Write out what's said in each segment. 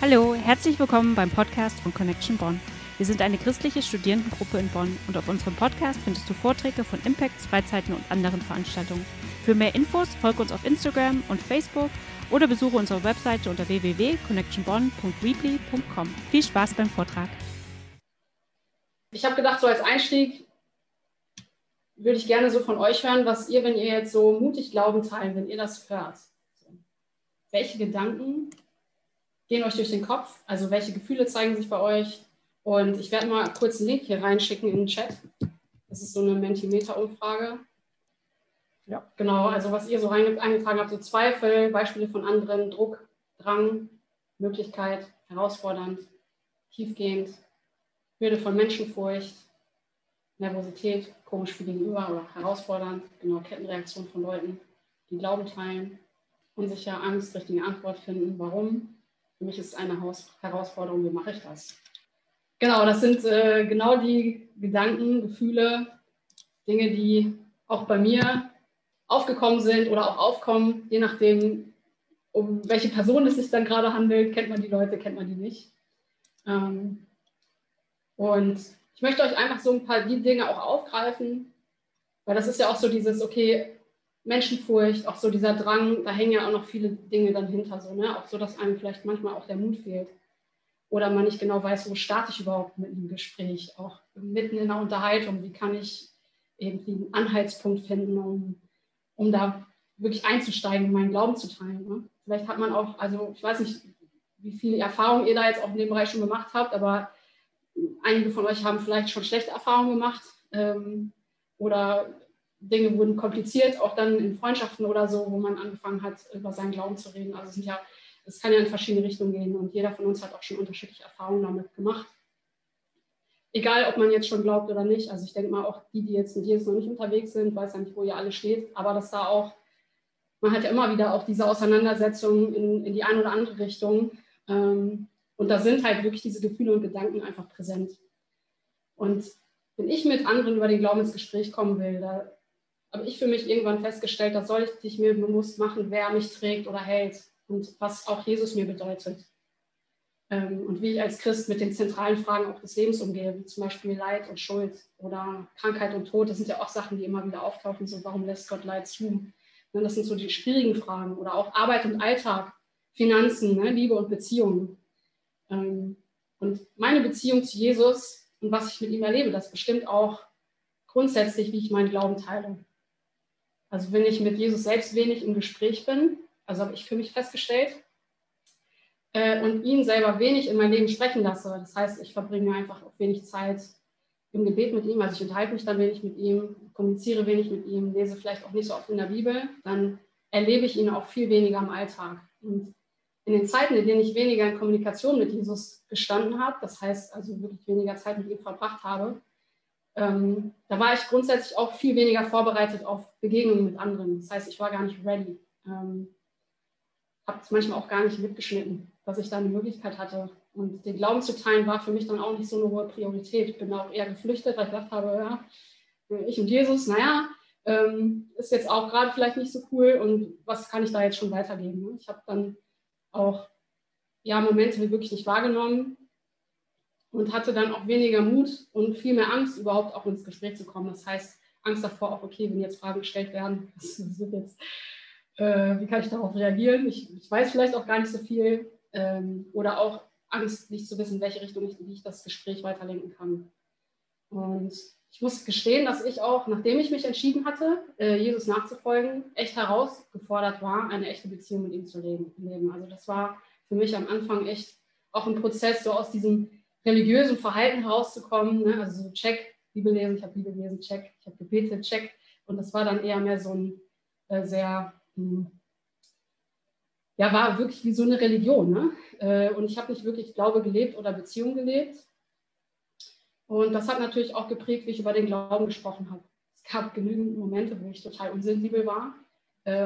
Hallo, herzlich willkommen beim Podcast von Connection Bonn. Wir sind eine christliche Studierendengruppe in Bonn und auf unserem Podcast findest du Vorträge von Impacts, Freizeiten und anderen Veranstaltungen. Für mehr Infos folge uns auf Instagram und Facebook oder besuche unsere Webseite unter www.connectionbonn.weebly.com. Viel Spaß beim Vortrag. Ich habe gedacht, so als Einstieg würde ich gerne so von euch hören, was ihr, wenn ihr jetzt so mutig Glauben teilen, wenn ihr das hört. Welche Gedanken gehen euch durch den Kopf? Also welche Gefühle zeigen sich bei euch? Und ich werde mal kurz einen Link hier reinschicken in den Chat. Das ist so eine Mentimeter-Umfrage. Ja, genau. Also was ihr so eingetragen habt, so Zweifel, Beispiele von anderen, Druck, Drang, Möglichkeit, herausfordernd, tiefgehend, Hürde von Menschenfurcht, Nervosität, komisch für gegenüber oder herausfordernd, genau, Kettenreaktion von Leuten, die Glauben teilen, unsicher, Angst, richtige Antwort finden, warum, für mich ist es eine Herausforderung, wie mache ich das? Genau, das sind äh, genau die Gedanken, Gefühle, Dinge, die auch bei mir aufgekommen sind oder auch aufkommen, je nachdem, um welche Person es sich dann gerade handelt. Kennt man die Leute, kennt man die nicht. Ähm, und ich möchte euch einfach so ein paar die Dinge auch aufgreifen, weil das ist ja auch so dieses, okay, Menschenfurcht, auch so dieser Drang, da hängen ja auch noch viele Dinge dann hinter, so, ne? auch so, dass einem vielleicht manchmal auch der Mut fehlt oder man nicht genau weiß, wo starte ich überhaupt mit einem Gespräch, auch mitten in der Unterhaltung, wie kann ich irgendwie einen Anhaltspunkt finden, um, um da wirklich einzusteigen, meinen Glauben zu teilen. Ne? Vielleicht hat man auch, also ich weiß nicht, wie viel Erfahrung ihr da jetzt auch in dem Bereich schon gemacht habt, aber einige von euch haben vielleicht schon schlechte Erfahrungen gemacht ähm, oder Dinge wurden kompliziert, auch dann in Freundschaften oder so, wo man angefangen hat, über seinen Glauben zu reden. Also es sind ja, es kann ja in verschiedene Richtungen gehen und jeder von uns hat auch schon unterschiedliche Erfahrungen damit gemacht. Egal, ob man jetzt schon glaubt oder nicht. Also ich denke mal, auch die, die jetzt mit Jesus noch nicht unterwegs sind, weiß ja nicht, wo ihr alle steht, aber dass da auch, man hat ja immer wieder auch diese Auseinandersetzung in, in die eine oder andere Richtung. Ähm, und da sind halt wirklich diese Gefühle und Gedanken einfach präsent. Und wenn ich mit anderen über den Glauben ins Gespräch kommen will, da habe ich für mich irgendwann festgestellt, da soll ich mir bewusst machen, wer mich trägt oder hält und was auch Jesus mir bedeutet. Ähm, und wie ich als Christ mit den zentralen Fragen auch des Lebens umgehe, wie zum Beispiel Leid und Schuld oder Krankheit und Tod. Das sind ja auch Sachen, die immer wieder auftauchen, so warum lässt Gott Leid zu? Ne, das sind so die schwierigen Fragen oder auch Arbeit und Alltag, Finanzen, ne, Liebe und Beziehungen. Ähm, und meine Beziehung zu Jesus und was ich mit ihm erlebe, das bestimmt auch grundsätzlich, wie ich meinen Glauben teile. Also wenn ich mit Jesus selbst wenig im Gespräch bin, also habe ich für mich festgestellt, äh, und ihn selber wenig in mein Leben sprechen lasse. Das heißt, ich verbringe einfach auch wenig Zeit im Gebet mit ihm, also ich unterhalte mich dann wenig mit ihm, kommuniziere wenig mit ihm, lese vielleicht auch nicht so oft in der Bibel, dann erlebe ich ihn auch viel weniger im Alltag. Und in den Zeiten, in denen ich weniger in Kommunikation mit Jesus gestanden habe, das heißt also wirklich weniger Zeit mit ihm verbracht habe, ähm, da war ich grundsätzlich auch viel weniger vorbereitet auf Begegnungen mit anderen. Das heißt, ich war gar nicht ready. Ähm, habe es manchmal auch gar nicht mitgeschnitten, dass ich da eine Möglichkeit hatte. Und den Glauben zu teilen war für mich dann auch nicht so eine hohe Priorität. Ich bin auch eher geflüchtet, weil ich gedacht habe, ja, ich und Jesus, naja, ähm, ist jetzt auch gerade vielleicht nicht so cool und was kann ich da jetzt schon weitergeben? Ich habe dann auch ja, Momente wirklich nicht wahrgenommen und hatte dann auch weniger Mut und viel mehr Angst, überhaupt auch ins Gespräch zu kommen. Das heißt, Angst davor auch, okay, wenn jetzt Fragen gestellt werden, was wird jetzt, äh, wie kann ich darauf reagieren? Ich, ich, weiß vielleicht auch gar nicht so viel ähm, oder auch Angst, nicht zu wissen, in welche Richtung ich, wie ich das Gespräch weiterlenken kann. Und ich muss gestehen, dass ich auch, nachdem ich mich entschieden hatte, äh, Jesus nachzufolgen, echt herausgefordert war, eine echte Beziehung mit ihm zu leben. Also das war für mich am Anfang echt auch ein Prozess, so aus diesem religiösen Verhalten herauszukommen. Ne? Also so check, Bibel lesen, ich habe Bibel gelesen, check, ich habe gebetet, check. Und das war dann eher mehr so ein äh, sehr, mh, hm, ja, war wirklich wie so eine Religion. Ne? Äh, und ich habe nicht wirklich Glaube gelebt oder Beziehung gelebt. Und das hat natürlich auch geprägt, wie ich über den Glauben gesprochen habe. Es gab genügend Momente, wo ich total unsensibel war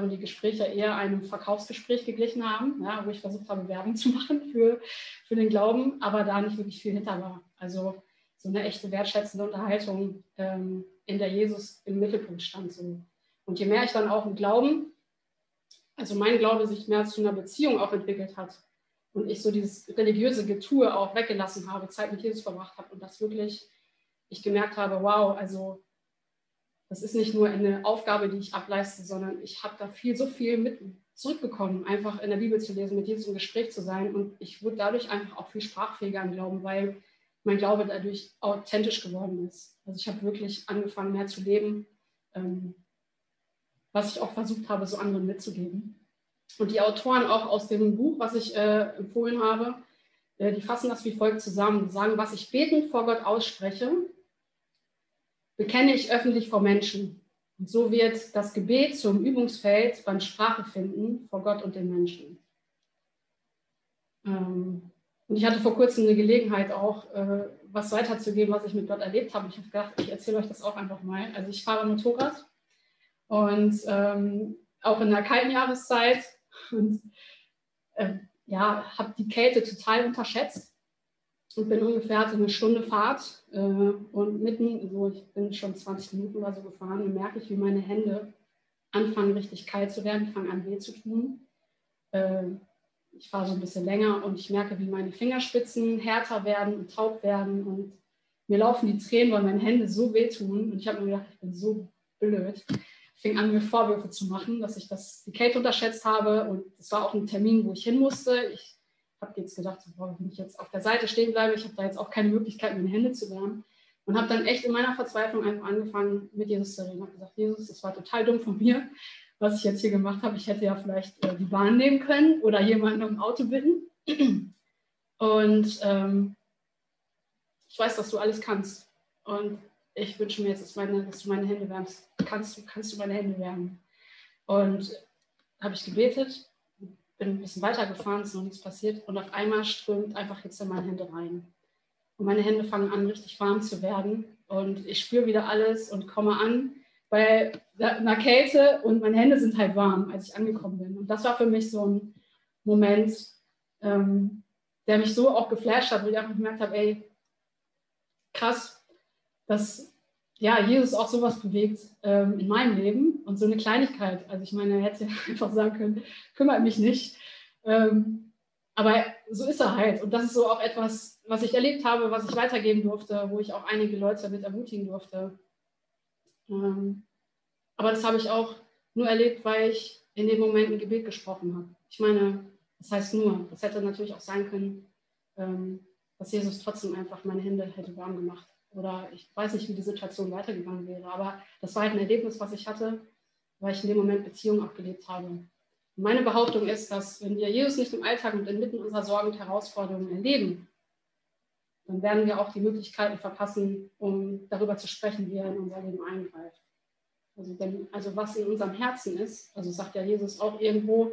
und die Gespräche eher einem Verkaufsgespräch geglichen haben, ja, wo ich versucht habe, Werbung zu machen für, für den Glauben, aber da nicht wirklich viel hinter war. Also so eine echte wertschätzende Unterhaltung, ähm, in der Jesus im Mittelpunkt stand. So. Und je mehr ich dann auch im Glauben, also mein Glaube sich mehr zu einer Beziehung auch entwickelt hat, und ich so dieses religiöse Getue auch weggelassen habe, Zeit mit Jesus verbracht habe und das wirklich, ich gemerkt habe, wow, also das ist nicht nur eine Aufgabe, die ich ableiste, sondern ich habe da viel, so viel mit zurückbekommen, einfach in der Bibel zu lesen, mit Jesus im Gespräch zu sein und ich wurde dadurch einfach auch viel sprachfähiger im Glauben, weil mein Glaube dadurch authentisch geworden ist. Also ich habe wirklich angefangen, mehr zu leben, ähm, was ich auch versucht habe, so anderen mitzugeben. Und die Autoren auch aus dem Buch, was ich äh, empfohlen habe, äh, die fassen das wie folgt zusammen. Sagen, was ich betend vor Gott ausspreche, bekenne ich öffentlich vor Menschen. Und so wird das Gebet zum Übungsfeld beim Sprachefinden vor Gott und den Menschen. Ähm, und ich hatte vor kurzem eine Gelegenheit auch, äh, was weiterzugeben, was ich mit Gott erlebt habe. Ich habe gedacht, ich erzähle euch das auch einfach mal. Also ich fahre Motorrad und ähm, auch in der kalten Jahreszeit und äh, ja, habe die Kälte total unterschätzt und bin ungefähr eine Stunde Fahrt äh, und mitten, so ich bin schon 20 Minuten oder so gefahren und merke ich, wie meine Hände anfangen richtig kalt zu werden, fangen an weh zu tun. Äh, ich fahre so ein bisschen länger und ich merke, wie meine Fingerspitzen härter werden und taub werden und mir laufen die Tränen, weil meine Hände so wehtun und ich habe mir gedacht, ich bin so blöd fing an, mir Vorwürfe zu machen, dass ich das, die Kälte unterschätzt habe. Und es war auch ein Termin, wo ich hin musste. Ich habe jetzt gedacht, boah, wenn ich jetzt auf der Seite stehen bleibe, ich habe da jetzt auch keine Möglichkeit, meine Hände zu wärmen. Und habe dann echt in meiner Verzweiflung einfach angefangen, mit Jesus zu reden. Ich habe gesagt, Jesus, das war total dumm von mir, was ich jetzt hier gemacht habe. Ich hätte ja vielleicht äh, die Bahn nehmen können oder jemanden im Auto bitten. Und ähm, ich weiß, dass du alles kannst. Und ich wünsche mir jetzt, dass, meine, dass, du meine Hände wärmst. Kannst du, kannst du meine Hände wärmen? Und habe ich gebetet, bin ein bisschen weitergefahren, ist noch nichts passiert und auf einmal strömt einfach jetzt in meine Hände rein. Und meine Hände fangen an, richtig warm zu werden und ich spüre wieder alles und komme an bei einer Kälte und meine Hände sind halt warm, als ich angekommen bin. Und das war für mich so ein Moment, ähm, der mich so auch geflasht hat, wo ich einfach gemerkt habe, ey, krass, dass ja, Jesus auch sowas bewegt ähm, in meinem Leben und so eine Kleinigkeit. Also ich meine, er hätte einfach sagen können, kümmert mich nicht. Ähm, aber so ist er halt. Und das ist so auch etwas, was ich erlebt habe, was ich weitergeben durfte, wo ich auch einige Leute damit ermutigen durfte. Ähm, aber das habe ich auch nur erlebt, weil ich in dem Moment ein Gebet gesprochen habe. Ich meine, das heißt nur, das hätte natürlich auch sein können, ähm, dass Jesus trotzdem einfach meine Hände hätte warm gemacht oder ich weiß nicht, wie die Situation weitergegangen wäre. Aber das war halt ein Erlebnis, was ich hatte, weil ich in dem Moment Beziehungen auch gelebt habe. Und meine Behauptung ist, dass wenn wir Jesus nicht im Alltag und inmitten unserer Sorgen und Herausforderungen erleben, dann werden wir auch die Möglichkeiten verpassen, um darüber zu sprechen, wie er in unser Leben eingreift. Also, denn, also was in unserem Herzen ist, also sagt ja Jesus auch irgendwo,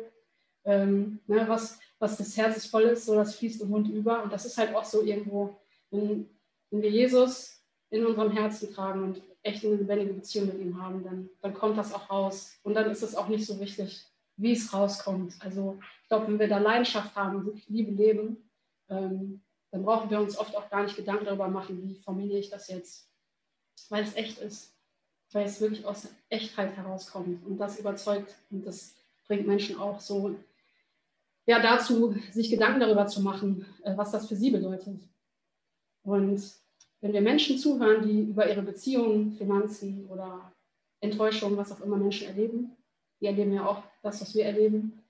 ähm, ne, was, was des Herzens voll ist, so das fließt im Mund über. Und das ist halt auch so irgendwo, wenn wenn wir Jesus in unserem Herzen tragen und echt eine lebendige Beziehung mit ihm haben, dann, dann kommt das auch raus. Und dann ist es auch nicht so wichtig, wie es rauskommt. Also ich glaube, wenn wir da Leidenschaft haben, wirklich Liebe leben, ähm, dann brauchen wir uns oft auch gar nicht Gedanken darüber machen, wie formuliere ich das jetzt, weil es echt ist, weil es wirklich aus Echtheit herauskommt und das überzeugt und das bringt Menschen auch so ja, dazu, sich Gedanken darüber zu machen, äh, was das für sie bedeutet. Und wenn wir Menschen zuhören, die über ihre Beziehungen, Finanzen oder Enttäuschungen, was auch immer Menschen erleben, die erleben ja auch das, was wir erleben.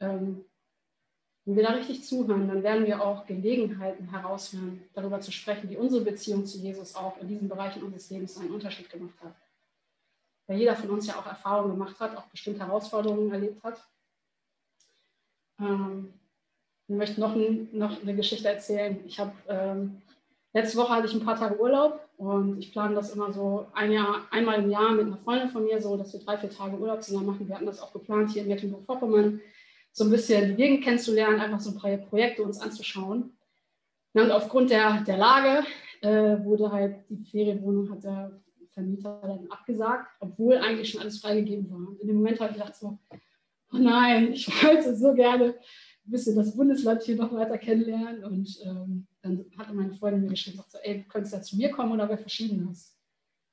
Ähm, wenn wir da richtig zuhören, dann werden wir auch Gelegenheiten heraushören, darüber zu sprechen, wie unsere Beziehung zu Jesus auch in diesen Bereichen unseres Lebens einen Unterschied gemacht hat. Weil jeder von uns ja auch Erfahrungen gemacht hat, auch bestimmte Herausforderungen erlebt hat. Ähm, ich möchte noch, noch eine Geschichte erzählen. Ich habe ähm, Letzte Woche hatte ich ein paar Tage Urlaub und ich plane das immer so ein Jahr, einmal im Jahr mit einer Freundin von mir, so dass wir drei, vier Tage Urlaub zusammen machen. Wir hatten das auch geplant, hier in Mecklenburg-Vorpommern so ein bisschen die Gegend kennenzulernen, einfach so ein paar Projekte uns anzuschauen. Und aufgrund der, der Lage äh, wurde halt die Ferienwohnung, hat der Vermieter dann abgesagt, obwohl eigentlich schon alles freigegeben war. Und in dem Moment habe ich gedacht so, oh nein, ich wollte so gerne ein bisschen das Bundesland hier noch weiter kennenlernen und ähm, dann hatte meine Freundin mir geschrieben, sagt so, ey, du könntest ja zu mir kommen oder wir verschieden das.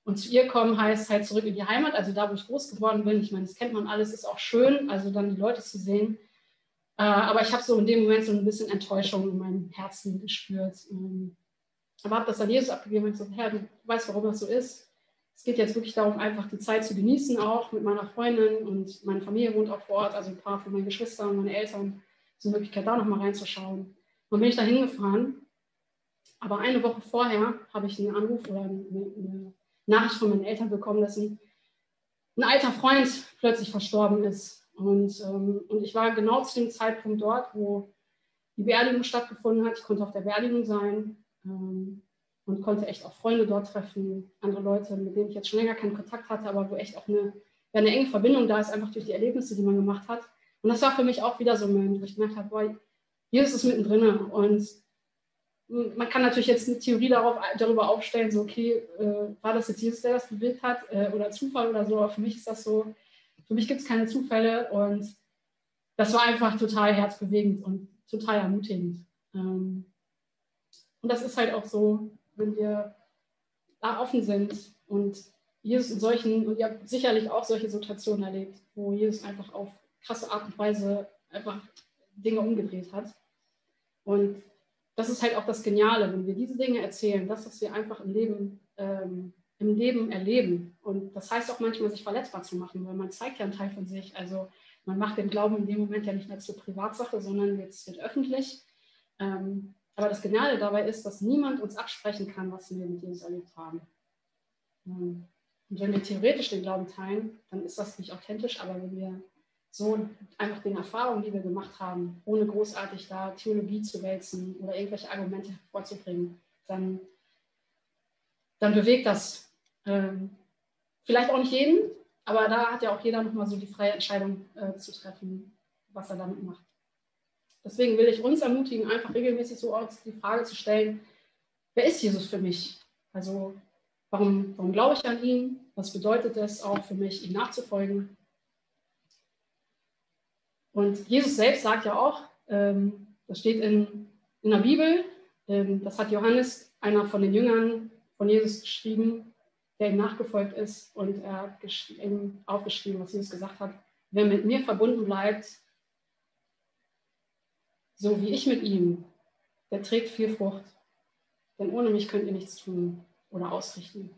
Und zu ihr kommen heißt halt zurück in die Heimat, also da, wo ich groß geworden bin. Ich meine, das kennt man alles, ist auch schön, also dann die Leute zu sehen. Äh, aber ich habe so in dem Moment so ein bisschen Enttäuschung in meinem Herzen gespürt. Ähm, aber habe das an Jesus abgegeben und gesagt, Herr, du weißt, warum das so ist. Es geht jetzt wirklich darum, einfach die Zeit zu genießen, auch mit meiner Freundin und meine Familie wohnt auch vor Ort, also ein paar von meinen Geschwistern und meine Eltern, so eine Möglichkeit, da nochmal reinzuschauen. Und bin ich da hingefahren. Aber eine Woche vorher habe ich einen Anruf oder eine, Nachricht von meinen Eltern bekommen, dass ein, ein alter Freund plötzlich verstorben ist. Und, ähm, und ich war genau zu dem Zeitpunkt dort, wo die Beerdigung stattgefunden hat. Ich konnte auf der Beerdigung sein ähm, und konnte echt auch Freunde dort treffen, andere Leute, mit denen ich jetzt schon länger keinen Kontakt hatte, aber wo echt auch eine, ja, eine enge Verbindung da ist, einfach durch die Erlebnisse, die man gemacht hat. Und das war für mich auch wieder so ein Moment, wo ich gemerkt habe, boah, Jesus ist mittendrin und man kann natürlich jetzt eine Theorie darauf, darüber aufstellen, so, okay, äh, war das jetzt Jesus, der das bewirkt hat äh, oder Zufall oder so, aber für mich ist das so, für mich gibt es keine Zufälle und das war einfach total herzbewegend und total ermutigend. Ähm, und das ist halt auch so, wenn wir da offen sind und Jesus in solchen, und ihr habt sicherlich auch solche Situationen erlebt, wo Jesus einfach auf krasse Art und Weise einfach Dinge umgedreht hat. Und das ist halt auch das Geniale, wenn wir diese Dinge erzählen, das, was wir einfach im Leben, ähm, im Leben erleben. Und das heißt auch manchmal, sich verletzbar zu machen, weil man zeigt ja einen Teil von sich. Also man macht den Glauben in dem Moment ja nicht mehr zur Privatsache, sondern jetzt wird öffentlich. Ähm, aber das Geniale dabei ist, dass niemand uns absprechen kann, was wir mit Jesus erlebt haben. Und wenn wir theoretisch den Glauben teilen, dann ist das nicht authentisch, aber wenn wir so einfach den Erfahrungen, die wir gemacht haben, ohne großartig da Theologie zu wälzen oder irgendwelche Argumente vorzubringen, dann, dann bewegt das ähm, vielleicht auch nicht jeden, aber da hat ja auch jeder nochmal so die freie Entscheidung äh, zu treffen, was er damit macht. Deswegen will ich uns ermutigen, einfach regelmäßig so die Frage zu stellen, wer ist Jesus für mich? Also warum, warum glaube ich an ihn? Was bedeutet es auch für mich, ihm nachzufolgen? Und Jesus selbst sagt ja auch, ähm, das steht in, in der Bibel, ähm, das hat Johannes, einer von den Jüngern von Jesus, geschrieben, der ihm nachgefolgt ist. Und er hat aufgeschrieben, was Jesus gesagt hat. Wer mit mir verbunden bleibt, so wie ich mit ihm, der trägt viel Frucht. Denn ohne mich könnt ihr nichts tun oder ausrichten.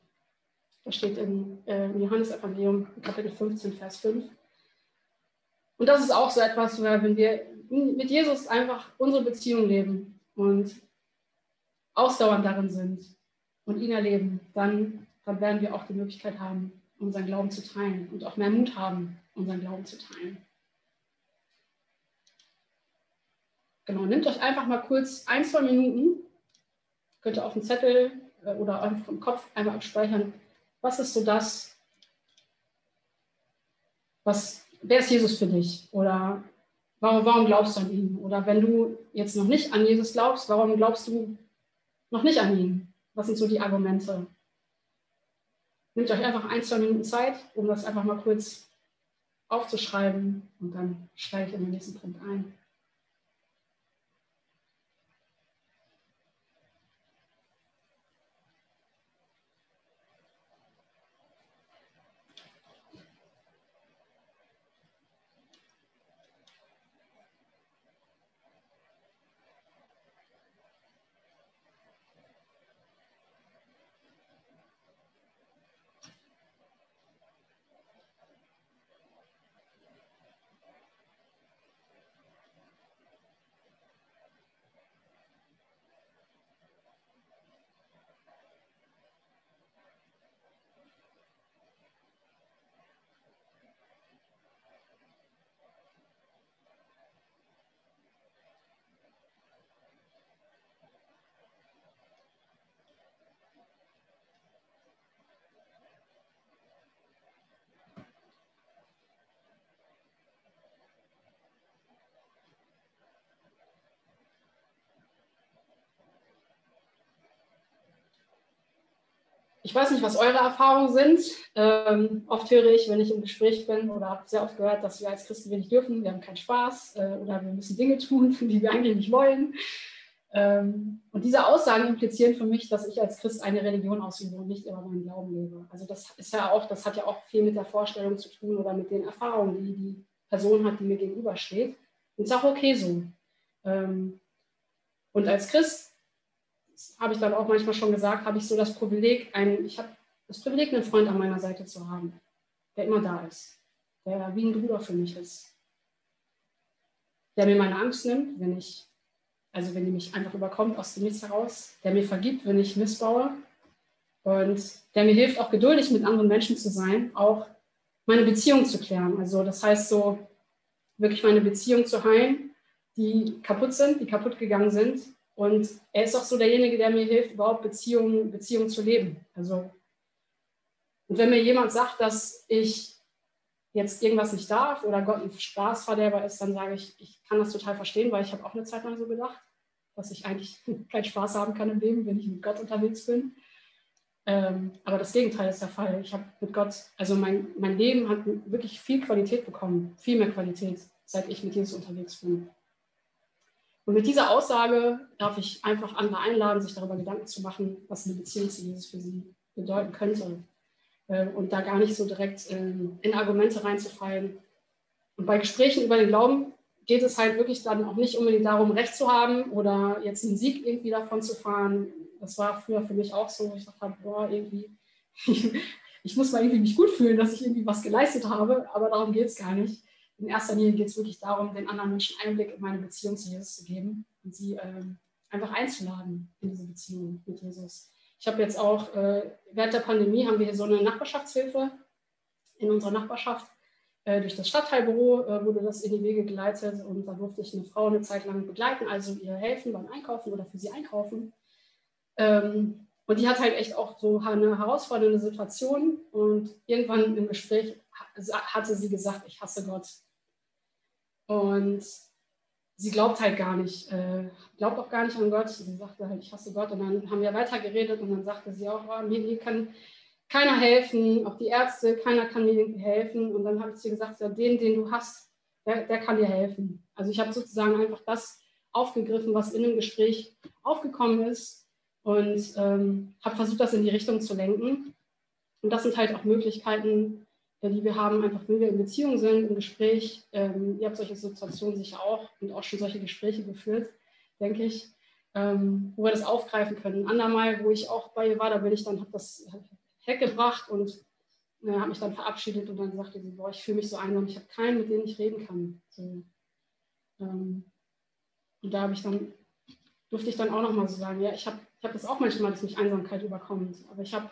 Das steht im äh, Johannes-Evangelium, Kapitel 15, Vers 5. Und das ist auch so etwas, wenn wir mit Jesus einfach unsere Beziehung leben und ausdauernd darin sind und ihn erleben, dann, dann werden wir auch die Möglichkeit haben, unseren Glauben zu teilen und auch mehr Mut haben, unseren Glauben zu teilen. Genau, nehmt euch einfach mal kurz ein, zwei Minuten, könnt ihr auf dem Zettel äh, oder einfach im Kopf einmal abspeichern, was ist so das, was wer ist Jesus für dich? Oder warum, warum glaubst du an ihn? Oder wenn du jetzt noch nicht an Jesus glaubst, warum glaubst du noch nicht an ihn? Was sind so die Argumente? Nehmt euch einfach ein, zwei Minuten Zeit, um das einfach mal kurz aufzuschreiben und dann steige ich in den nächsten Punkt ein. Ich weiß nicht, was eure Erfahrungen sind. Ähm, oft höre ich, wenn ich im Gespräch bin oder habe sehr oft gehört, dass wir als Christen wenig dürfen, wir haben keinen Spaß äh, oder wir müssen Dinge tun, die wir eigentlich nicht wollen. Ähm, und diese Aussagen implizieren für mich, dass ich als Christ eine Religion ausübe und nicht immer meinen Glauben lebe. Also das ist ja auch, das hat ja auch viel mit der Vorstellung zu tun oder mit den Erfahrungen, die die Person hat, die mir gegenübersteht. Und es ist auch okay so. Ähm, und als Christ habe ich dann auch manchmal schon gesagt, habe ich so das Privileg, ein, ich habe das Privileg, einen Freund an meiner Seite zu haben, der immer da ist, der wie ein Bruder für mich ist, der mir meine Angst nimmt, wenn ich, also wenn die mich einfach überkommt aus dem Nichts heraus, der mir vergibt, wenn ich missbaue und der mir hilft, auch geduldig mit anderen Menschen zu sein, auch meine Beziehung zu klären. Also das heißt so, wirklich meine Beziehung zu heilen, die kaputt sind, die kaputt gegangen sind. Und er ist auch so derjenige, der mir hilft, überhaupt Beziehungen, Beziehungen zu leben. Also, und wenn mir jemand sagt, dass ich jetzt irgendwas nicht darf oder Gott ein Spaßverderber ist, dann sage ich, ich kann das total verstehen, weil ich habe auch eine Zeit lang so gedacht, dass ich eigentlich keinen Spaß haben kann im Leben, wenn ich mit Gott unterwegs bin. Ähm, aber das Gegenteil ist der Fall. Ich habe mit Gott, also mein, mein Leben hat wirklich viel Qualität bekommen, viel mehr Qualität, seit ich mit Jesus unterwegs bin. Und mit dieser Aussage darf ich einfach andere einladen, sich darüber Gedanken zu machen, was eine Beziehung zu Jesus für sie bedeuten könnte. Äh, und da gar nicht so direkt ähm, in Argumente reinzufallen. Und bei Gesprächen über den Glauben geht es halt wirklich dann auch nicht unbedingt darum, Recht zu haben oder jetzt einen Sieg irgendwie davon zu fahren, das war früher für mich auch so. Ich dachte, boah, irgendwie, ich muss mal irgendwie mich gut fühlen, dass ich irgendwie was geleistet habe, aber darum geht es gar nicht. In erster Linie geht es wirklich darum, den anderen Menschen Einblick in meine Beziehung zu Jesus zu geben und sie ähm, einfach einzuladen in diese Beziehung mit Jesus. Ich habe jetzt auch, äh, während der Pandemie haben wir hier so eine Nachbarschaftshilfe in unserer Nachbarschaft. Äh, durch das Stadtteilbüro äh, wurde das in die Wege geleitet und da durfte ich eine Frau eine Zeit lang begleiten, also ihr helfen beim Einkaufen oder für sie einkaufen. Ähm, und die hat halt echt auch so eine herausfordernde Situation. Und irgendwann im Gespräch hatte sie gesagt, ich hasse Gott. Und sie glaubt halt gar nicht, äh, glaubt auch gar nicht an Gott. Sie sagte halt, ich hasse Gott. Und dann haben wir weiter geredet und dann sagte sie auch, oh, mir, mir kann keiner helfen, auch die Ärzte, keiner kann mir helfen. Und dann habe ich sie gesagt, ja, den, den du hast, der, der kann dir helfen. Also ich habe sozusagen einfach das aufgegriffen, was in dem Gespräch aufgekommen ist und ähm, habe versucht, das in die Richtung zu lenken. Und das sind halt auch Möglichkeiten, die wir haben, einfach wenn wir in Beziehung sind, im Gespräch. Ähm, ihr habt solche Situationen sicher auch und auch schon solche Gespräche geführt, denke ich, ähm, wo wir das aufgreifen können. Ein andermal, wo ich auch bei ihr war, da bin ich dann, habe das weggebracht und äh, habe mich dann verabschiedet und dann sagte sie, boah, ich fühle mich so einsam, ich habe keinen, mit dem ich reden kann. So. Ähm, und da habe ich dann durfte ich dann auch nochmal so sagen, ja, ich habe ich hab das auch manchmal, dass mich Einsamkeit überkommt. Aber ich habe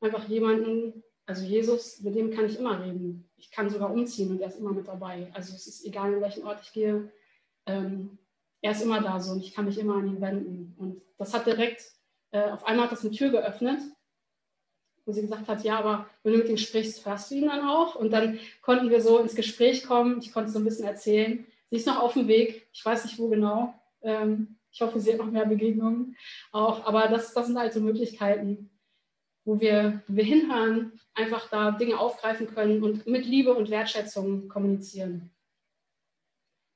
einfach jemanden, also Jesus, mit dem kann ich immer reden. Ich kann sogar umziehen und er ist immer mit dabei. Also es ist egal, in welchen Ort ich gehe. Ähm, er ist immer da so und ich kann mich immer an ihn wenden. Und das hat direkt, äh, auf einmal hat das eine Tür geöffnet, wo sie gesagt hat, ja, aber wenn du mit ihm sprichst, hörst du ihn dann auch? Und dann konnten wir so ins Gespräch kommen. Ich konnte so ein bisschen erzählen. Sie ist noch auf dem Weg, ich weiß nicht wo genau. Ähm, ich hoffe, sie hat noch mehr Begegnungen auch. Aber das, das sind halt so Möglichkeiten, wo wir, wo wir hinhören, einfach da Dinge aufgreifen können und mit Liebe und Wertschätzung kommunizieren.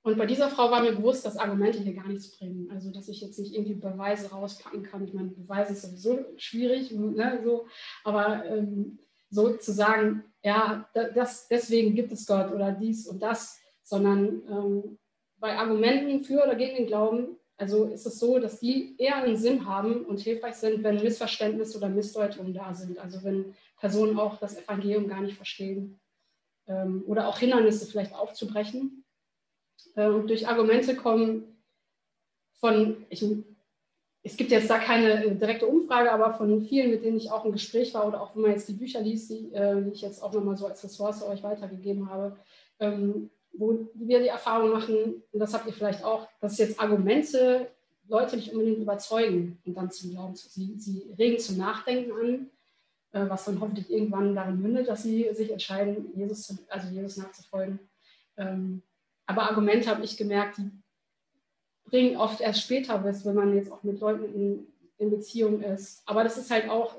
Und bei dieser Frau war mir bewusst, dass Argumente hier gar nichts bringen. Also, dass ich jetzt nicht irgendwie Beweise rauspacken kann. Ich meine, Beweise ist sowieso schwierig, ne, so. aber ähm, so zu sagen, ja, das, deswegen gibt es Gott oder dies und das, sondern ähm, bei Argumenten für oder gegen den Glauben also ist es so, dass die eher einen Sinn haben und hilfreich sind, wenn Missverständnisse oder Missdeutungen da sind. Also wenn Personen auch das Evangelium gar nicht verstehen ähm, oder auch Hindernisse vielleicht aufzubrechen. Äh, und durch Argumente kommen von, ich, es gibt jetzt da keine äh, direkte Umfrage, aber von vielen, mit denen ich auch im Gespräch war oder auch wenn man jetzt die Bücher liest, die, äh, die ich jetzt auch nochmal so als Ressource euch weitergegeben habe, ähm, wo wir die Erfahrung machen, und das habt ihr vielleicht auch, dass jetzt Argumente Leute nicht unbedingt überzeugen und dann zum Glauben, sie, sie regen zum Nachdenken an, äh, was dann hoffentlich irgendwann darin mündet, dass sie sich entscheiden, Jesus, zu, also Jesus nachzufolgen. Ähm, aber Argumente habe ich gemerkt, die bringen oft erst später was, wenn man jetzt auch mit Leuten in, in Beziehung ist. Aber das ist halt auch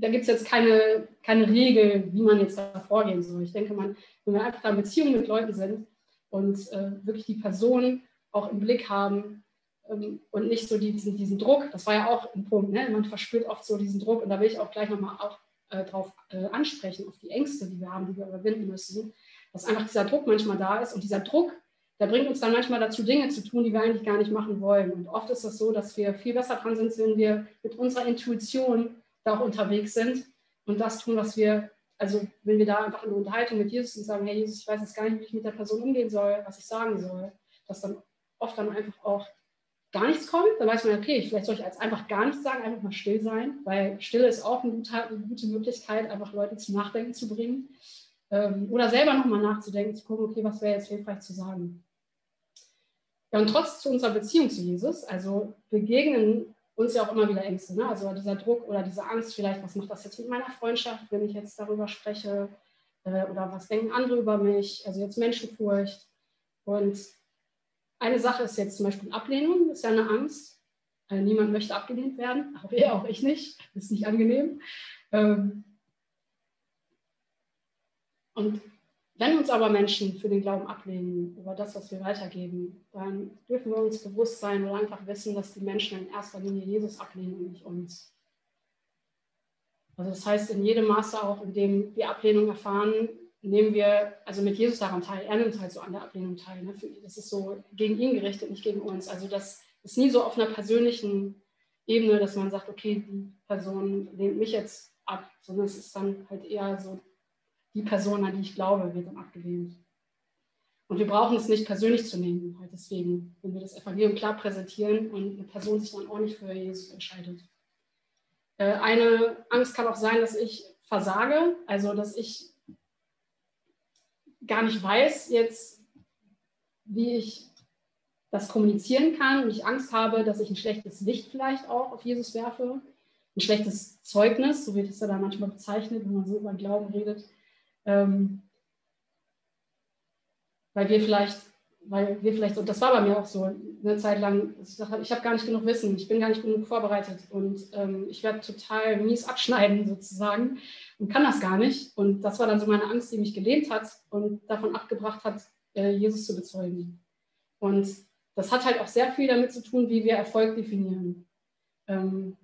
da gibt es jetzt keine, keine Regel, wie man jetzt da vorgehen soll. Ich denke, man, wenn wir einfach in Beziehung mit Leuten sind und äh, wirklich die Person auch im Blick haben ähm, und nicht so diesen, diesen Druck, das war ja auch ein Punkt, ne? man verspürt oft so diesen Druck und da will ich auch gleich nochmal auch äh, drauf äh, ansprechen, auf die Ängste, die wir haben, die wir überwinden müssen, dass einfach dieser Druck manchmal da ist und dieser Druck der bringt uns dann manchmal dazu, Dinge zu tun, die wir eigentlich gar nicht machen wollen. Und oft ist das so, dass wir viel besser dran sind, wenn wir mit unserer Intuition da auch unterwegs sind und das tun, was wir, also wenn wir da einfach in Unterhaltung mit Jesus und sagen, hey Jesus, ich weiß jetzt gar nicht, wie ich mit der Person umgehen soll, was ich sagen soll, dass dann oft dann einfach auch gar nichts kommt, dann weiß man, okay, vielleicht soll ich jetzt einfach gar nichts sagen, einfach mal still sein, weil Stille ist auch eine gute, eine gute Möglichkeit, einfach Leute zum Nachdenken zu bringen. Ähm, oder selber nochmal nachzudenken, zu gucken, okay, was wäre jetzt hilfreich zu sagen. Ja, und trotz zu unserer Beziehung zu Jesus, also begegnen uns ja auch immer wieder Ängste, ne? also dieser Druck oder diese Angst vielleicht, was macht das jetzt mit meiner Freundschaft, wenn ich jetzt darüber spreche äh, oder was denken andere über mich, also jetzt Menschenfurcht. Und eine Sache ist jetzt zum Beispiel Ablehnung, ist ja eine Angst. Also niemand möchte abgelehnt werden, auch, ich, auch ich nicht, ist nicht angenehm. Ähm, und wenn uns aber Menschen für den Glauben ablehnen, über das, was wir weitergeben, dann dürfen wir uns bewusst sein oder einfach wissen, dass die Menschen in erster Linie Jesus ablehnen und nicht uns. Also das heißt, in jedem Maße auch, in dem wir Ablehnung erfahren, nehmen wir also mit Jesus daran teil. Er nimmt halt so an der Ablehnung teil. Ne? Das ist so gegen ihn gerichtet, nicht gegen uns. Also das ist nie so auf einer persönlichen Ebene, dass man sagt, okay, die Person lehnt mich jetzt ab, sondern es ist dann halt eher so die Person, an die ich glaube, wird dann abgelehnt. Und wir brauchen es nicht persönlich zu nehmen, halt deswegen, wenn wir das Evangelium klar präsentieren und eine Person sich dann auch nicht für Jesus entscheidet. Äh, eine Angst kann auch sein, dass ich versage, also dass ich gar nicht weiß jetzt, wie ich das kommunizieren kann und ich Angst habe, dass ich ein schlechtes Licht vielleicht auch auf Jesus werfe, ein schlechtes Zeugnis, so wird es ja da manchmal bezeichnet, wenn man so über Glauben redet, ähm, weil wir vielleicht, weil wir vielleicht, und das war bei mir auch so eine Zeit lang, ich habe hab gar nicht genug Wissen, ich bin gar nicht genug vorbereitet und ähm, ich werde total mies abschneiden sozusagen und kann das gar nicht. Und das war dann so meine Angst, die mich gelehnt hat und davon abgebracht hat, äh, Jesus zu bezeugen. Und das hat halt auch sehr viel damit zu tun, wie wir Erfolg definieren. Ähm,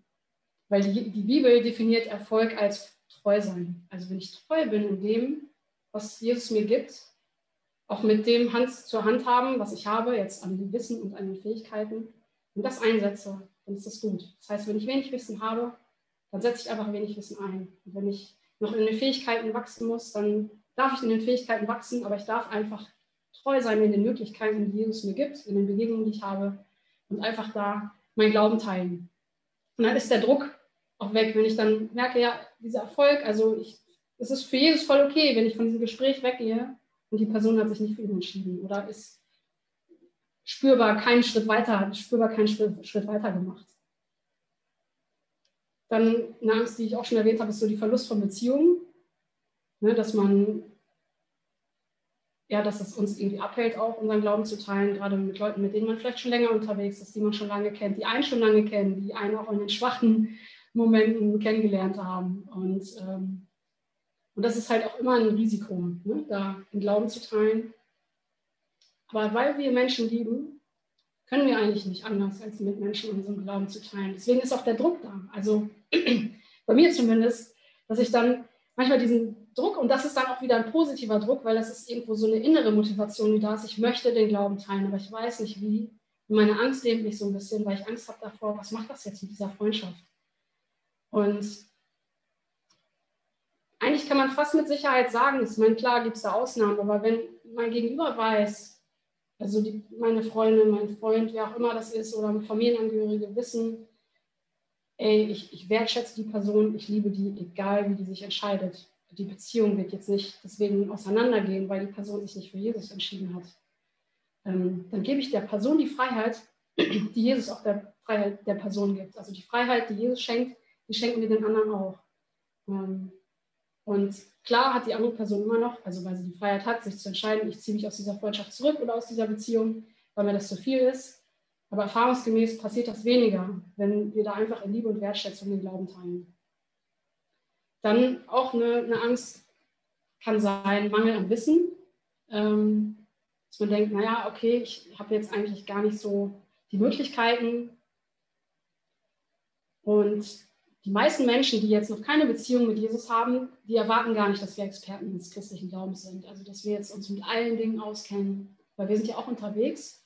weil die, die Bibel definiert Erfolg als treu sein. Also wenn ich treu bin in dem, was Jesus mir gibt, auch mit dem Hand zur Hand haben, was ich habe, jetzt an Wissen und an den Fähigkeiten, und das einsetze, dann ist das gut. Das heißt, wenn ich wenig Wissen habe, dann setze ich einfach wenig Wissen ein. Und wenn ich noch in den Fähigkeiten wachsen muss, dann darf ich in den Fähigkeiten wachsen, aber ich darf einfach treu sein in den Möglichkeiten, die Jesus mir gibt, in den Begegnungen, die ich habe und einfach da meinen Glauben teilen. Und dann ist der Druck auch weg, wenn ich dann merke, ja, dieser Erfolg, also ich, es ist für Jesus voll okay, wenn ich von diesem Gespräch weggehe und die Person hat sich nicht für ihn entschieden oder ist spürbar keinen Schritt weiter, spürbar keinen Schritt, Schritt weiter gemacht. Dann eine Angst, die ich auch schon erwähnt habe, ist so die Verlust von Beziehungen, ne, dass man ja, dass es uns irgendwie abhält, auch unseren Glauben zu teilen, gerade mit Leuten, mit denen man vielleicht schon länger unterwegs ist, die man schon lange kennt, die einen schon lange kennen, die einen auch in den schwachen Momenten kennengelernt haben. Und, ähm, und das ist halt auch immer ein Risiko, ne, da den Glauben zu teilen. Aber weil wir Menschen lieben, können wir eigentlich nicht anders, als mit Menschen unseren Glauben zu teilen. Deswegen ist auch der Druck da. Also bei mir zumindest, dass ich dann manchmal diesen Druck, und das ist dann auch wieder ein positiver Druck, weil das ist irgendwo so eine innere Motivation, die da ist. Ich möchte den Glauben teilen, aber ich weiß nicht wie. Meine Angst lebt mich so ein bisschen, weil ich Angst habe davor, was macht das jetzt mit dieser Freundschaft? Und eigentlich kann man fast mit Sicherheit sagen, ich meine, klar gibt es da Ausnahmen, aber wenn mein Gegenüber weiß, also die, meine Freundin, mein Freund, wer auch immer das ist, oder Familienangehörige wissen, ey, ich, ich wertschätze die Person, ich liebe die, egal wie die sich entscheidet. Die Beziehung wird jetzt nicht deswegen auseinandergehen, weil die Person sich nicht für Jesus entschieden hat. Ähm, dann gebe ich der Person die Freiheit, die Jesus auch der Freiheit der Person gibt. Also die Freiheit, die Jesus schenkt, die schenken wir den anderen auch. Ähm, und klar hat die andere Person immer noch, also weil sie die Freiheit hat, sich zu entscheiden, ich ziehe mich aus dieser Freundschaft zurück oder aus dieser Beziehung, weil mir das zu viel ist. Aber erfahrungsgemäß passiert das weniger, wenn wir da einfach in Liebe und Wertschätzung den Glauben teilen. Dann auch eine, eine Angst kann sein, Mangel an Wissen. Ähm, dass man denkt, naja, okay, ich habe jetzt eigentlich gar nicht so die Möglichkeiten. Und die meisten Menschen, die jetzt noch keine Beziehung mit Jesus haben, die erwarten gar nicht, dass wir Experten des christlichen Glaubens sind. Also, dass wir jetzt uns mit allen Dingen auskennen. weil wir sind ja auch unterwegs.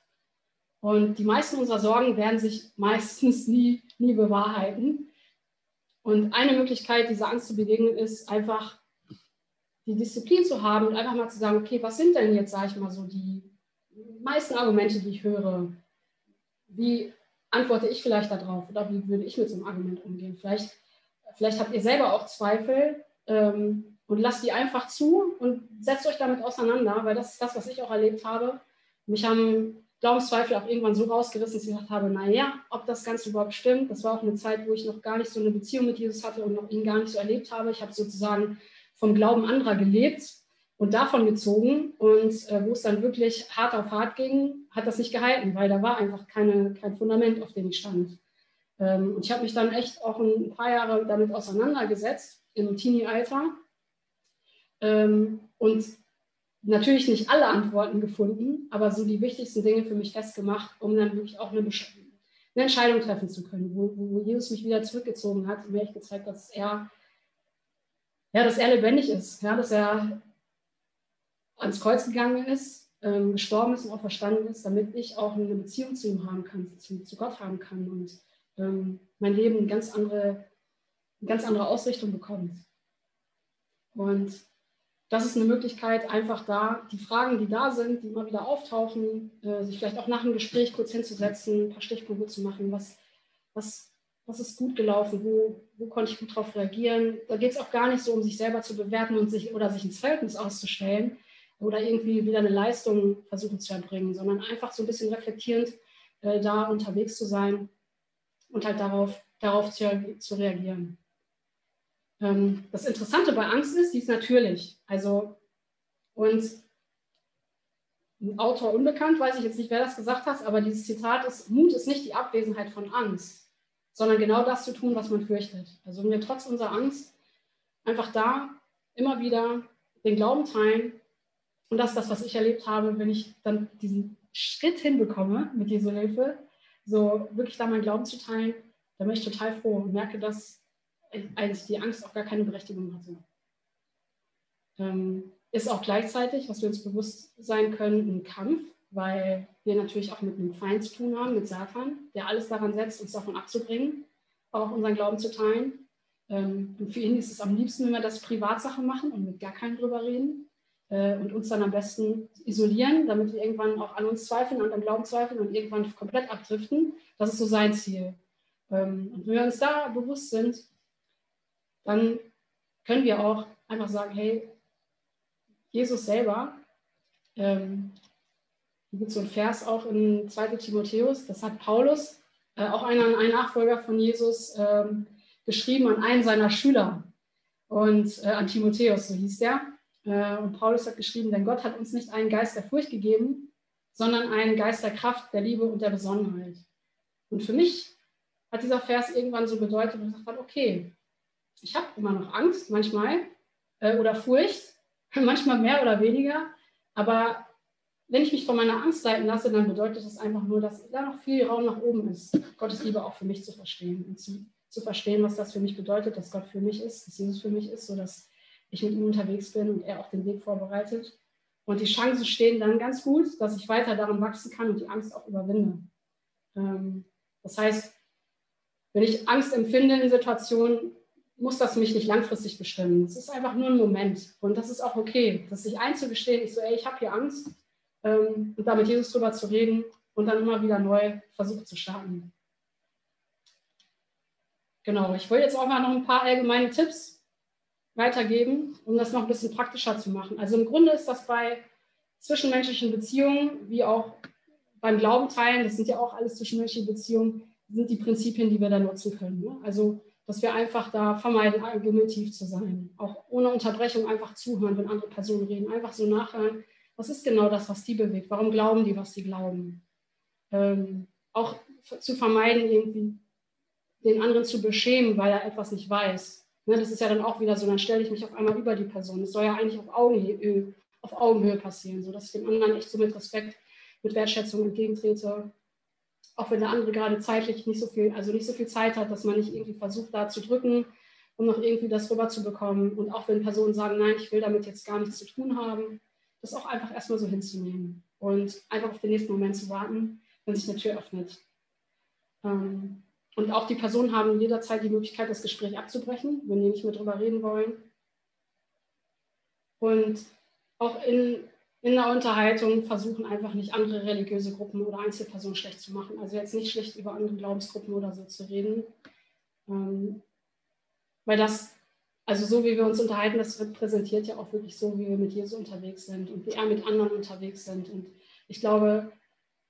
Und die meisten unserer Sorgen werden sich meistens nie, nie bewahrheiten. Und eine Möglichkeit, dieser Angst zu begegnen, ist einfach die Disziplin zu haben und einfach mal zu sagen, okay, was sind denn jetzt, sage ich mal so, die meisten Argumente, die ich höre? Wie antworte ich vielleicht darauf oder wie würde ich mit so einem Argument umgehen? Vielleicht, vielleicht habt ihr selber auch Zweifel ähm, und lasst die einfach zu und setzt euch damit auseinander, weil das ist das, was ich auch erlebt habe. Mich haben Glaubenszweifel auch irgendwann so rausgerissen, dass ich gedacht habe, naja, ob das Ganze überhaupt stimmt. Das war auch eine Zeit, wo ich noch gar nicht so eine Beziehung mit Jesus hatte und noch ihn gar nicht so erlebt habe. Ich habe sozusagen vom Glauben anderer gelebt und davon gezogen. Und äh, wo es dann wirklich hart auf hart ging, hat das nicht gehalten, weil da war einfach keine, kein Fundament, auf dem ich stand. Ähm, und ich habe mich dann echt auch ein paar Jahre damit auseinandergesetzt, im Teenie-Alter. Ähm, und natürlich nicht alle Antworten gefunden, aber so die wichtigsten Dinge für mich festgemacht, um dann wirklich auch eine, eine Entscheidung treffen zu können, wo, wo, Jesus mich wieder zurückgezogen hat und mir echt gezeigt dass er ja, dass er lebendig ist, ja, dass er ans Kreuz gegangen ist, ähm, gestorben ist und auch verstanden ist, damit ich auch eine Beziehung zu ihm haben kann, zu, zu Gott haben kann und ähm, mein Leben eine ganz andere, eine ganz andere Ausrichtung bekommt. Und das ist eine Möglichkeit, einfach da die Fragen, die da sind, die immer wieder auftauchen, äh, sich vielleicht auch nach einem Gespräch kurz hinzusetzen, ein paar Stichpunkte zu machen, was, was was ist gut gelaufen, wo, wo konnte ich gut darauf reagieren. Da geht es auch gar nicht so um sich selber zu bewerten und sich oder sich ins Verhältnis auszustellen oder irgendwie wieder eine Leistung versuchen zu erbringen, sondern einfach so ein bisschen reflektierend äh, da unterwegs zu sein und halt darauf, darauf zu, zu reagieren. Ähm, das Interessante bei Angst ist, die ist natürlich. Also, und ein Autor unbekannt, weiß ich jetzt nicht, wer das gesagt hat, aber dieses Zitat ist, Mut ist nicht die Abwesenheit von Angst sondern genau das zu tun, was man fürchtet. Also wenn wir trotz unserer Angst einfach da immer wieder den Glauben teilen. Und das ist das, was ich erlebt habe, wenn ich dann diesen Schritt hinbekomme mit Jesu Hilfe, so wirklich da meinen Glauben zu teilen, dann bin ich total froh und merke, dass eigentlich die Angst auch gar keine Berechtigung hatte. Ähm, ist auch gleichzeitig, was wir uns bewusst sein können, ein Kampf, weil wir natürlich auch mit einem Feind zu tun haben, mit Satan, der alles daran setzt, uns davon abzubringen, auch unseren Glauben zu teilen. Ähm, und für ihn ist es am liebsten, wenn wir das Privatsache machen und mit gar keinem drüber reden äh, und uns dann am besten isolieren, damit wir irgendwann auch an uns zweifeln, an dem Glauben zweifeln und irgendwann komplett abdriften. Das ist so sein Ziel. Ähm, und wenn wir uns da bewusst sind, dann können wir auch einfach sagen, hey, Jesus selber ähm, hier gibt es so ein Vers auch in 2 Timotheus, das hat Paulus, äh, auch einer, ein Nachfolger von Jesus, ähm, geschrieben an einen seiner Schüler. Und äh, an Timotheus, so hieß der. Äh, und Paulus hat geschrieben, denn Gott hat uns nicht einen Geist der Furcht gegeben, sondern einen Geist der Kraft, der Liebe und der Besonnenheit. Und für mich hat dieser Vers irgendwann so bedeutet, ich gesagt okay, ich habe immer noch Angst manchmal äh, oder Furcht, manchmal mehr oder weniger, aber wenn ich mich von meiner Angst leiten lasse, dann bedeutet das einfach nur, dass da noch viel Raum nach oben ist, Gottes Liebe auch für mich zu verstehen und zu, zu verstehen, was das für mich bedeutet, dass Gott für mich ist, dass Jesus für mich ist, sodass ich mit ihm unterwegs bin und er auch den Weg vorbereitet. Und die Chancen stehen dann ganz gut, dass ich weiter daran wachsen kann und die Angst auch überwinde. Ähm, das heißt, wenn ich Angst empfinde in Situationen, muss das mich nicht langfristig bestimmen. Es ist einfach nur ein Moment. Und das ist auch okay, das sich einzugestehen, ich so, ey, ich habe hier Angst, ähm, und da mit Jesus drüber zu reden und dann immer wieder neu versucht zu starten. Genau, ich wollte jetzt auch mal noch ein paar allgemeine Tipps weitergeben, um das noch ein bisschen praktischer zu machen. Also im Grunde ist das bei zwischenmenschlichen Beziehungen wie auch beim Glauben teilen, das sind ja auch alles zwischenmenschliche Beziehungen, sind die Prinzipien, die wir da nutzen können. Ne? Also, dass wir einfach da vermeiden, argumentativ zu sein. Auch ohne Unterbrechung einfach zuhören, wenn andere Personen reden. Einfach so nachhören, was ist genau das, was die bewegt? Warum glauben die, was sie glauben? Ähm, auch zu vermeiden, irgendwie den anderen zu beschämen, weil er etwas nicht weiß. Ne, das ist ja dann auch wieder so, dann stelle ich mich auf einmal über die Person. Das soll ja eigentlich auf Augenhöhe, auf Augenhöhe passieren, sodass ich dem anderen echt so mit Respekt, mit Wertschätzung entgegentrete. Auch wenn der andere gerade zeitlich nicht so viel, also nicht so viel Zeit hat, dass man nicht irgendwie versucht, da zu drücken, um noch irgendwie das rüberzubekommen. Und auch wenn Personen sagen, nein, ich will damit jetzt gar nichts zu tun haben, das auch einfach erstmal so hinzunehmen. und einfach auf den nächsten Moment zu warten, wenn sich eine Tür öffnet. Ähm, und auch die Personen haben jederzeit die Möglichkeit, das Gespräch abzubrechen, wenn die nicht mehr drüber reden wollen. Und auch in, in der Unterhaltung versuchen einfach nicht andere religiöse Gruppen oder Einzelpersonen schlecht zu machen. Also jetzt nicht schlecht über andere Glaubensgruppen oder so zu reden. Ähm, weil das, also so wie wir uns unterhalten, das repräsentiert ja auch wirklich so, wie wir mit Jesus unterwegs sind und wie er mit anderen unterwegs sind. Und ich glaube,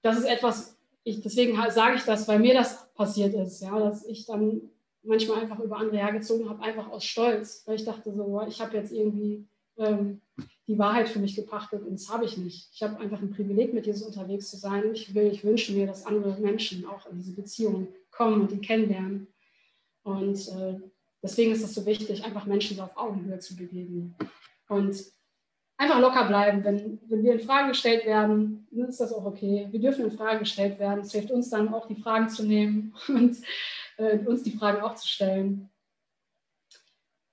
das ist etwas, ich, deswegen sage ich das, weil mir das passiert ist, ja, dass ich dann manchmal einfach über andere hergezogen habe, einfach aus Stolz, weil ich dachte so, ich habe jetzt irgendwie ähm, die Wahrheit für mich gepachtet und das habe ich nicht. Ich habe einfach ein Privileg, mit Jesus unterwegs zu sein. Ich will, ich wünsche mir, dass andere Menschen auch in diese Beziehung kommen und die kennenlernen. Und äh, deswegen ist es so wichtig, einfach Menschen so auf Augenhöhe zu begegnen. Und einfach locker bleiben. Wenn, wenn wir in Frage gestellt werden, dann ist das auch okay. Wir dürfen in Frage gestellt werden. Es hilft uns dann auch, die Fragen zu nehmen und äh, uns die Fragen auch zu stellen.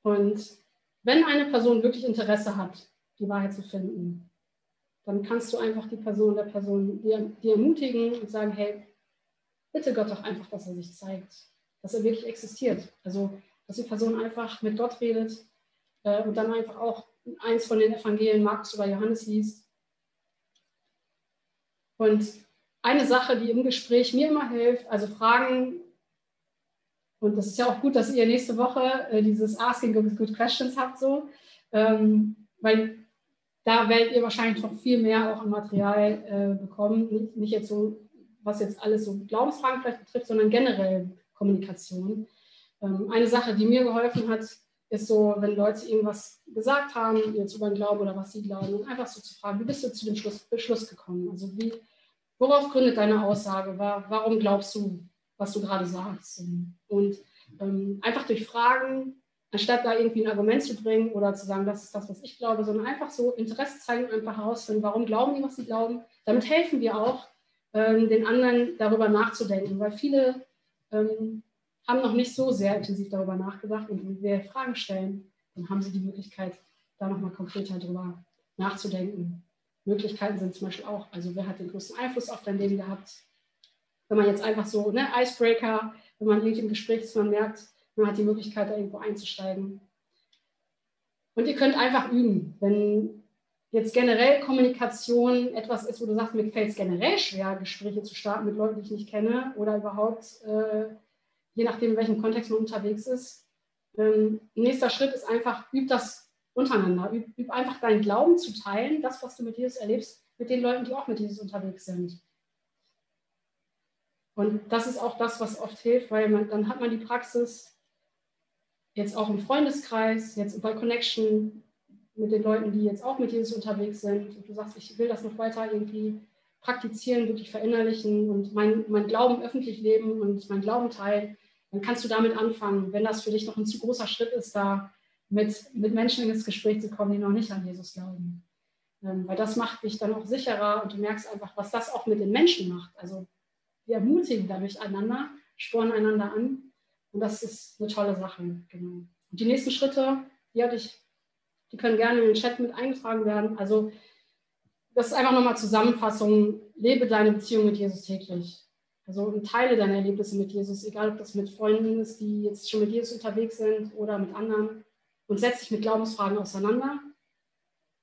Und wenn eine Person wirklich Interesse hat, die Wahrheit zu finden, dann kannst du einfach die Person der Person die, die ermutigen und sagen, hey, bitte Gott doch einfach, dass er sich zeigt, dass er wirklich existiert. Also, dass die Person einfach mit Gott redet äh, und dann einfach auch eins von den Evangelien Markus oder Johannes liest. Und eine Sache, die im Gespräch mir immer hilft, also Fragen, und das ist ja auch gut, dass ihr nächste Woche äh, dieses Asking Good Questions habt, so, ähm, weil da werdet ihr wahrscheinlich noch viel mehr auch an Material äh, bekommen. Nicht, nicht, jetzt so, was jetzt alles so Glaubensfragen vielleicht betrifft, sondern generell Kommunikation. Ähm, eine Sache, die mir geholfen hat, ist so, wenn Leute irgendwas gesagt haben, jetzt über den Glauben oder was sie glauben, einfach so zu fragen, wie bist du zu dem Schluss, Beschluss gekommen? Also wie, worauf gründet deine Aussage? Warum glaubst du, was du gerade sagst? Und ähm, einfach durch Fragen, anstatt da irgendwie ein Argument zu bringen oder zu sagen, das ist das, was ich glaube, sondern einfach so Interesse zeigen und einfach herausfinden, warum glauben die, was sie glauben. Damit helfen wir auch, ähm, den anderen darüber nachzudenken, weil viele ähm, haben noch nicht so sehr intensiv darüber nachgedacht und wenn wir Fragen stellen, dann haben sie die Möglichkeit, da nochmal konkreter darüber nachzudenken. Möglichkeiten sind zum Beispiel auch, also wer hat den größten Einfluss auf dein Leben gehabt? Wenn man jetzt einfach so, ne, Icebreaker, wenn man irgendwie im Gespräch ist, man merkt, man hat die Möglichkeit, da irgendwo einzusteigen. Und ihr könnt einfach üben. Wenn jetzt generell Kommunikation etwas ist, wo du sagst, mir fällt es generell schwer, Gespräche zu starten mit Leuten, die ich nicht kenne oder überhaupt äh, je nachdem, in welchem Kontext man unterwegs ist. Ähm, nächster Schritt ist einfach, üb das untereinander. Üb, üb, einfach deinen Glauben zu teilen, das, was du mit Jesus erlebst, mit den Leuten, die auch mit Jesus unterwegs sind. Und das ist auch das, was oft hilft, weil man, dann hat man die Praxis, jetzt auch im Freundeskreis, jetzt bei Connection mit den Leuten, die jetzt auch mit Jesus unterwegs sind. Und du sagst, ich will das noch weiter irgendwie praktizieren, wirklich verinnerlichen und mein, mein Glauben öffentlich leben und mein Glauben teilen dann kannst du damit anfangen, wenn das für dich noch ein zu großer Schritt ist, da mit, mit Menschen ins Gespräch zu kommen, die noch nicht an Jesus glauben. Ähm, weil das macht dich dann auch sicherer und du merkst einfach, was das auch mit den Menschen macht. Also wir ermutigen dadurch einander, spornen einander an und das ist eine tolle Sache. Genau. Und die nächsten Schritte, die hatte ich, die können gerne in den Chat mit eingetragen werden. Also das ist einfach nochmal Zusammenfassung. Lebe deine Beziehung mit Jesus täglich. Also teile deine Erlebnisse mit Jesus, egal ob das mit Freunden ist, die jetzt schon mit Jesus unterwegs sind oder mit anderen. Und setz dich mit Glaubensfragen auseinander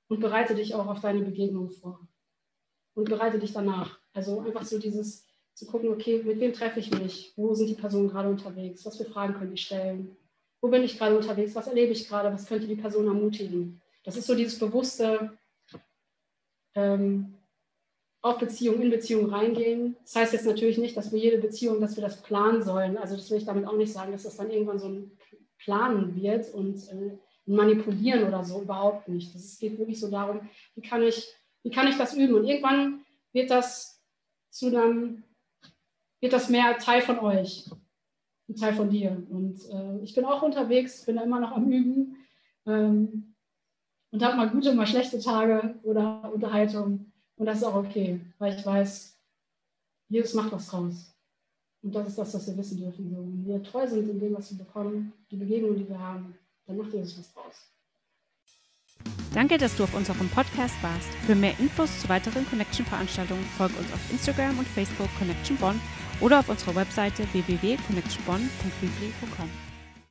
und bereite dich auch auf deine Begegnung vor. Und bereite dich danach. Also einfach so dieses zu gucken, okay, mit wem treffe ich mich? Wo sind die Personen gerade unterwegs? Was für Fragen könnte ich stellen? Wo bin ich gerade unterwegs? Was erlebe ich gerade? Was könnte die Person ermutigen? Das ist so dieses bewusste, ähm, auf Beziehung, in Beziehung reingehen. Das heißt jetzt natürlich nicht, dass wir jede Beziehung, dass wir das planen sollen. Also das will ich damit auch nicht sagen, dass das dann irgendwann so ein Planen wird und äh, manipulieren oder so, überhaupt nicht. Es geht wirklich so darum, wie kann ich, wie kann ich das üben? Und irgendwann wird das zu einem, wird das mehr Teil von euch, ein Teil von dir. Und äh, ich bin auch unterwegs, bin da immer noch am Üben ähm, und habe mal gute, mal schlechte Tage oder Unterhaltung. Und das ist auch okay, weil ich weiß, Jesus macht was draus. Und das ist das, was wir wissen dürfen. So, wenn wir treu sind in dem, was wir bekommen, die Begegnung, die wir haben, dann macht Jesus was draus. Danke, dass du auf unserem Podcast warst. Für mehr Infos zu weiteren Connection-Veranstaltungen folge uns auf Instagram und Facebook Connection Bonn oder auf unserer Webseite www.connectionbonn.weebly.com.